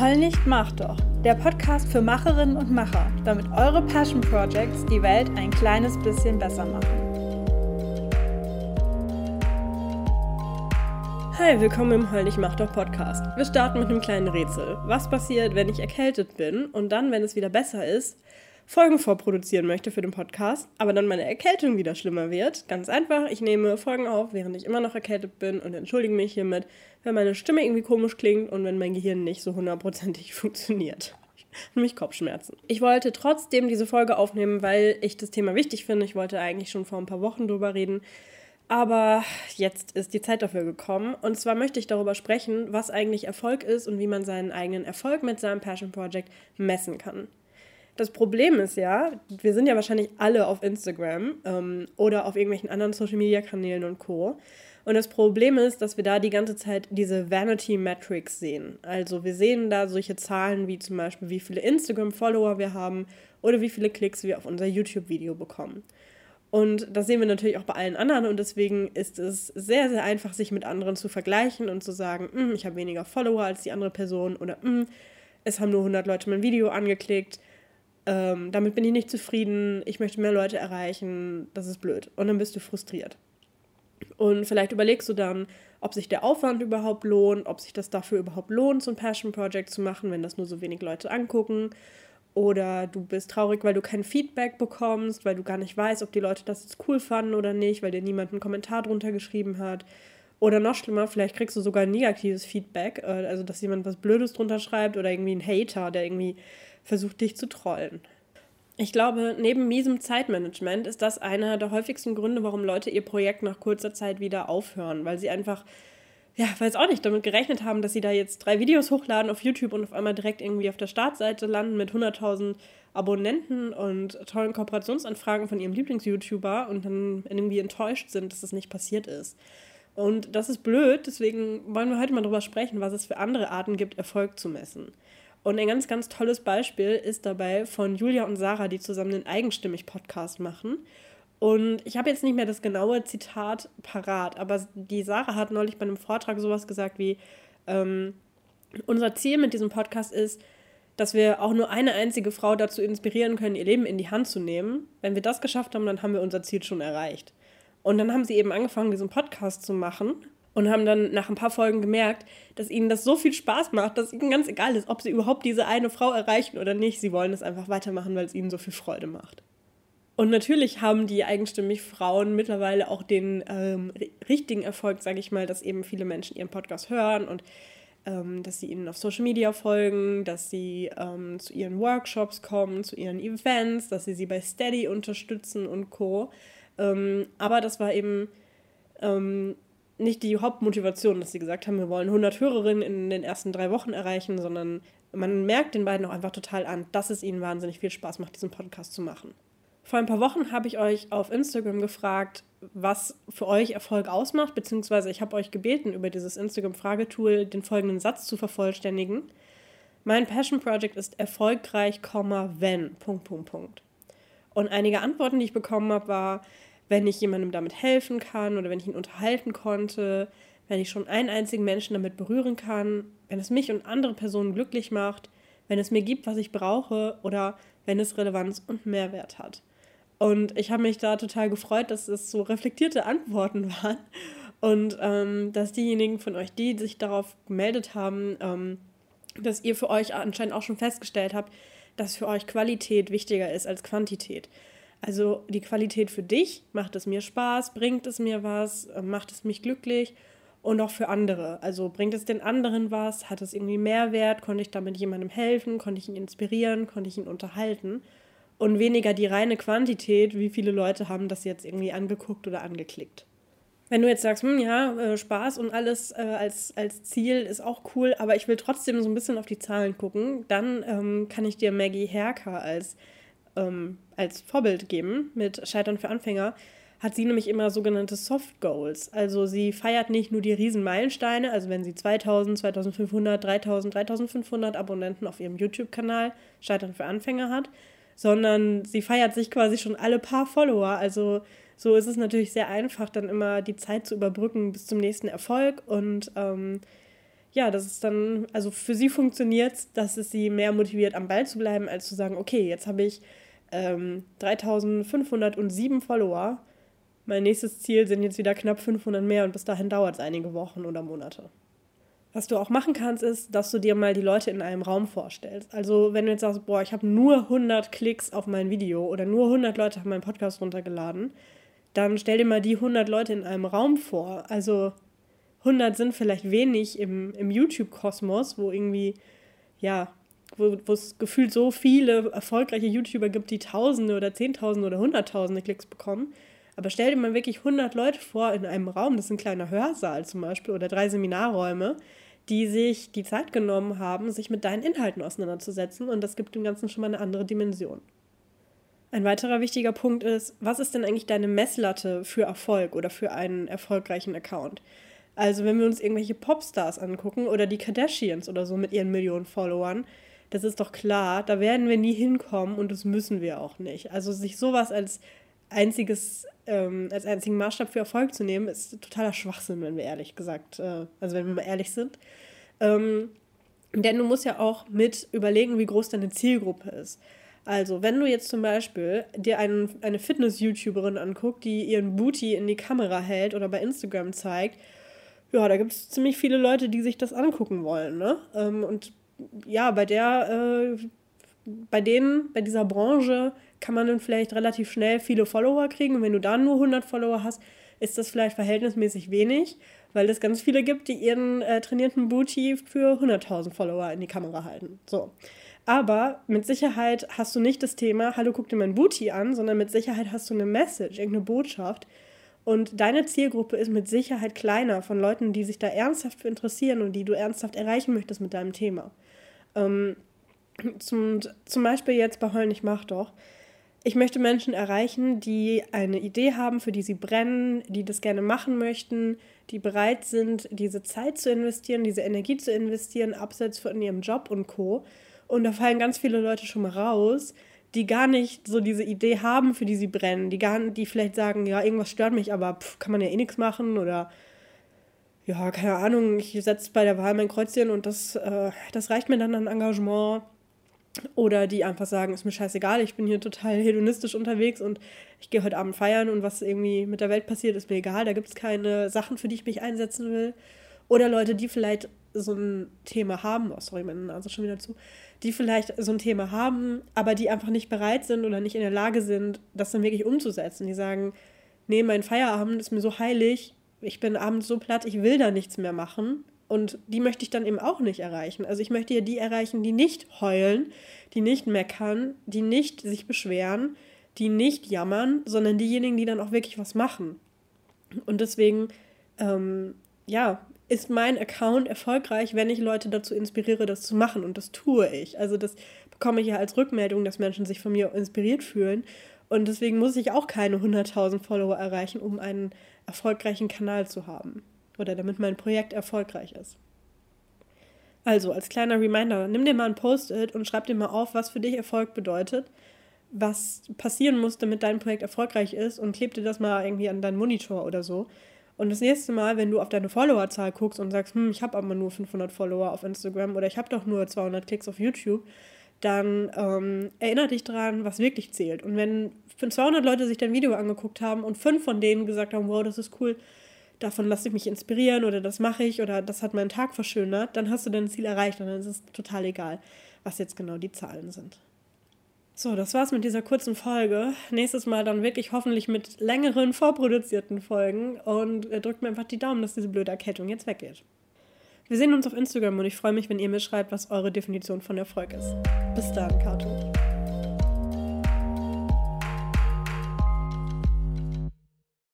Heul nicht, mach doch. Der Podcast für Macherinnen und Macher, damit eure Passion Projects die Welt ein kleines bisschen besser machen. Hi, willkommen im Heul nicht, mach doch Podcast. Wir starten mit einem kleinen Rätsel. Was passiert, wenn ich erkältet bin und dann, wenn es wieder besser ist, Folgen vorproduzieren möchte für den Podcast, aber dann meine Erkältung wieder schlimmer wird. Ganz einfach, ich nehme Folgen auf, während ich immer noch erkältet bin und entschuldige mich hiermit, wenn meine Stimme irgendwie komisch klingt und wenn mein Gehirn nicht so hundertprozentig funktioniert. Nämlich Kopfschmerzen. Ich wollte trotzdem diese Folge aufnehmen, weil ich das Thema wichtig finde. Ich wollte eigentlich schon vor ein paar Wochen drüber reden. Aber jetzt ist die Zeit dafür gekommen. Und zwar möchte ich darüber sprechen, was eigentlich Erfolg ist und wie man seinen eigenen Erfolg mit seinem Passion Project messen kann. Das Problem ist ja, wir sind ja wahrscheinlich alle auf Instagram ähm, oder auf irgendwelchen anderen Social-Media-Kanälen und Co. Und das Problem ist, dass wir da die ganze Zeit diese Vanity Metrics sehen. Also wir sehen da solche Zahlen wie zum Beispiel, wie viele Instagram-Follower wir haben oder wie viele Klicks wir auf unser YouTube-Video bekommen. Und das sehen wir natürlich auch bei allen anderen und deswegen ist es sehr, sehr einfach, sich mit anderen zu vergleichen und zu sagen, hm, ich habe weniger Follower als die andere Person oder hm, es haben nur 100 Leute mein Video angeklickt ähm, damit bin ich nicht zufrieden, ich möchte mehr Leute erreichen, das ist blöd. Und dann bist du frustriert. Und vielleicht überlegst du dann, ob sich der Aufwand überhaupt lohnt, ob sich das dafür überhaupt lohnt, so ein Passion Project zu machen, wenn das nur so wenig Leute angucken. Oder du bist traurig, weil du kein Feedback bekommst, weil du gar nicht weißt, ob die Leute das jetzt cool fanden oder nicht, weil dir niemand einen Kommentar drunter geschrieben hat. Oder noch schlimmer, vielleicht kriegst du sogar negatives Feedback, äh, also dass jemand was Blödes drunter schreibt oder irgendwie ein Hater, der irgendwie versucht, dich zu trollen. Ich glaube, neben miesem Zeitmanagement ist das einer der häufigsten Gründe, warum Leute ihr Projekt nach kurzer Zeit wieder aufhören, weil sie einfach, ja, weiß auch nicht, damit gerechnet haben, dass sie da jetzt drei Videos hochladen auf YouTube und auf einmal direkt irgendwie auf der Startseite landen mit 100.000 Abonnenten und tollen Kooperationsanfragen von ihrem Lieblings-YouTuber und dann irgendwie enttäuscht sind, dass das nicht passiert ist. Und das ist blöd, deswegen wollen wir heute mal darüber sprechen, was es für andere Arten gibt, Erfolg zu messen. Und ein ganz, ganz tolles Beispiel ist dabei von Julia und Sarah, die zusammen den Eigenstimmig-Podcast machen. Und ich habe jetzt nicht mehr das genaue Zitat parat, aber die Sarah hat neulich bei einem Vortrag sowas gesagt wie, ähm, unser Ziel mit diesem Podcast ist, dass wir auch nur eine einzige Frau dazu inspirieren können, ihr Leben in die Hand zu nehmen. Wenn wir das geschafft haben, dann haben wir unser Ziel schon erreicht. Und dann haben sie eben angefangen, diesen Podcast zu machen und haben dann nach ein paar Folgen gemerkt, dass ihnen das so viel Spaß macht, dass ihnen ganz egal ist, ob sie überhaupt diese eine Frau erreichen oder nicht. Sie wollen es einfach weitermachen, weil es ihnen so viel Freude macht. Und natürlich haben die eigenstimmig Frauen mittlerweile auch den ähm, richtigen Erfolg, sage ich mal, dass eben viele Menschen ihren Podcast hören und ähm, dass sie ihnen auf Social Media folgen, dass sie ähm, zu ihren Workshops kommen, zu ihren Events, dass sie sie bei Steady unterstützen und co. Ähm, aber das war eben ähm, nicht die Hauptmotivation, dass sie gesagt haben, wir wollen 100 Hörerinnen in den ersten drei Wochen erreichen, sondern man merkt den beiden auch einfach total an, dass es ihnen wahnsinnig viel Spaß macht, diesen Podcast zu machen. Vor ein paar Wochen habe ich euch auf Instagram gefragt, was für euch Erfolg ausmacht, beziehungsweise ich habe euch gebeten, über dieses Instagram-Fragetool den folgenden Satz zu vervollständigen. Mein Passion Project ist erfolgreich, wenn. Und einige Antworten, die ich bekommen habe, war, wenn ich jemandem damit helfen kann oder wenn ich ihn unterhalten konnte, wenn ich schon einen einzigen Menschen damit berühren kann, wenn es mich und andere Personen glücklich macht, wenn es mir gibt, was ich brauche oder wenn es Relevanz und Mehrwert hat. Und ich habe mich da total gefreut, dass es so reflektierte Antworten waren und ähm, dass diejenigen von euch, die sich darauf gemeldet haben, ähm, dass ihr für euch anscheinend auch schon festgestellt habt, dass für euch Qualität wichtiger ist als Quantität. Also die Qualität für dich, macht es mir Spaß, bringt es mir was, äh, macht es mich glücklich und auch für andere. Also bringt es den anderen was, hat es irgendwie Mehrwert, konnte ich damit jemandem helfen, konnte ich ihn inspirieren, konnte ich ihn unterhalten? Und weniger die reine Quantität, wie viele Leute haben das jetzt irgendwie angeguckt oder angeklickt. Wenn du jetzt sagst, hm, ja, äh, Spaß und alles äh, als, als Ziel ist auch cool, aber ich will trotzdem so ein bisschen auf die Zahlen gucken, dann ähm, kann ich dir Maggie Herker als ähm, als Vorbild geben mit Scheitern für Anfänger, hat sie nämlich immer sogenannte Soft Goals. Also sie feiert nicht nur die riesen Meilensteine, also wenn sie 2000, 2500, 3000, 3500 Abonnenten auf ihrem YouTube-Kanal Scheitern für Anfänger hat, sondern sie feiert sich quasi schon alle paar Follower. Also so ist es natürlich sehr einfach, dann immer die Zeit zu überbrücken bis zum nächsten Erfolg und ähm, ja, das ist dann, also für sie funktioniert es, dass es sie mehr motiviert, am Ball zu bleiben, als zu sagen, okay, jetzt habe ich ähm, 3507 Follower. Mein nächstes Ziel sind jetzt wieder knapp 500 mehr und bis dahin dauert es einige Wochen oder Monate. Was du auch machen kannst, ist, dass du dir mal die Leute in einem Raum vorstellst. Also wenn du jetzt sagst, boah, ich habe nur 100 Klicks auf mein Video oder nur 100 Leute haben meinen Podcast runtergeladen, dann stell dir mal die 100 Leute in einem Raum vor. Also 100 sind vielleicht wenig im, im YouTube-Kosmos, wo irgendwie, ja, wo, es gefühlt so viele erfolgreiche YouTuber gibt, die Tausende oder Zehntausende oder Hunderttausende Klicks bekommen. Aber stell dir mal wirklich 100 Leute vor in einem Raum, das ist ein kleiner Hörsaal zum Beispiel oder drei Seminarräume, die sich die Zeit genommen haben, sich mit deinen Inhalten auseinanderzusetzen und das gibt dem Ganzen schon mal eine andere Dimension. Ein weiterer wichtiger Punkt ist, was ist denn eigentlich deine Messlatte für Erfolg oder für einen erfolgreichen Account? Also wenn wir uns irgendwelche Popstars angucken oder die Kardashians oder so mit ihren Millionen Followern, das ist doch klar, da werden wir nie hinkommen und das müssen wir auch nicht. Also sich sowas als einziges, ähm, als einzigen Maßstab für Erfolg zu nehmen, ist totaler Schwachsinn, wenn wir ehrlich gesagt, äh, also wenn wir mal ehrlich sind. Ähm, denn du musst ja auch mit überlegen, wie groß deine Zielgruppe ist. Also, wenn du jetzt zum Beispiel dir einen, eine Fitness-YouTuberin anguckst, die ihren Booty in die Kamera hält oder bei Instagram zeigt, ja, da gibt es ziemlich viele Leute, die sich das angucken wollen. Ne? Ähm, und ja, bei der, äh, bei denen, bei dieser Branche kann man dann vielleicht relativ schnell viele Follower kriegen. Und wenn du dann nur 100 Follower hast, ist das vielleicht verhältnismäßig wenig, weil es ganz viele gibt, die ihren äh, trainierten Booty für 100.000 Follower in die Kamera halten. So. Aber mit Sicherheit hast du nicht das Thema, hallo, guck dir mein Booty an, sondern mit Sicherheit hast du eine Message, irgendeine Botschaft. Und deine Zielgruppe ist mit Sicherheit kleiner von Leuten, die sich da ernsthaft für interessieren und die du ernsthaft erreichen möchtest mit deinem Thema. Ähm, zum, zum Beispiel jetzt bei Heulen, ich mach doch. Ich möchte Menschen erreichen, die eine Idee haben, für die sie brennen, die das gerne machen möchten, die bereit sind, diese Zeit zu investieren, diese Energie zu investieren, abseits von ihrem Job und Co. Und da fallen ganz viele Leute schon mal raus, die gar nicht so diese Idee haben, für die sie brennen, die gar die vielleicht sagen, ja, irgendwas stört mich, aber pff, kann man ja eh nichts machen oder ja, keine Ahnung, ich setze bei der Wahl mein Kreuzchen und das, äh, das reicht mir dann an Engagement. Oder die einfach sagen, ist mir scheißegal, ich bin hier total hedonistisch unterwegs und ich gehe heute Abend feiern und was irgendwie mit der Welt passiert, ist mir egal. Da gibt es keine Sachen, für die ich mich einsetzen will. Oder Leute, die vielleicht so ein Thema haben, oh sorry, meine Nase schon wieder zu, die vielleicht so ein Thema haben, aber die einfach nicht bereit sind oder nicht in der Lage sind, das dann wirklich umzusetzen. Die sagen, nee, mein Feierabend ist mir so heilig, ich bin abends so platt, ich will da nichts mehr machen. Und die möchte ich dann eben auch nicht erreichen. Also ich möchte ja die erreichen, die nicht heulen, die nicht meckern, die nicht sich beschweren, die nicht jammern, sondern diejenigen, die dann auch wirklich was machen. Und deswegen, ähm, ja, ist mein Account erfolgreich, wenn ich Leute dazu inspiriere, das zu machen. Und das tue ich. Also das bekomme ich ja als Rückmeldung, dass Menschen sich von mir inspiriert fühlen. Und deswegen muss ich auch keine 100.000 Follower erreichen, um einen erfolgreichen Kanal zu haben. Oder damit mein Projekt erfolgreich ist. Also, als kleiner Reminder, nimm dir mal ein Post-it und schreib dir mal auf, was für dich Erfolg bedeutet, was passieren muss, damit dein Projekt erfolgreich ist und kleb dir das mal irgendwie an deinen Monitor oder so. Und das nächste Mal, wenn du auf deine Followerzahl guckst und sagst, hm, ich habe aber nur 500 Follower auf Instagram oder ich habe doch nur 200 Klicks auf YouTube, dann ähm, erinnere dich daran, was wirklich zählt. Und wenn 200 Leute sich dein Video angeguckt haben und fünf von denen gesagt haben, wow, das ist cool, davon lasse ich mich inspirieren oder das mache ich oder das hat meinen Tag verschönert, dann hast du dein Ziel erreicht und dann ist es total egal, was jetzt genau die Zahlen sind. So, das war's mit dieser kurzen Folge. Nächstes Mal dann wirklich hoffentlich mit längeren vorproduzierten Folgen und äh, drückt mir einfach die Daumen, dass diese blöde Erkältung jetzt weggeht. Wir sehen uns auf Instagram und ich freue mich, wenn ihr mir schreibt, was eure Definition von Erfolg ist. Bis dann, Kato.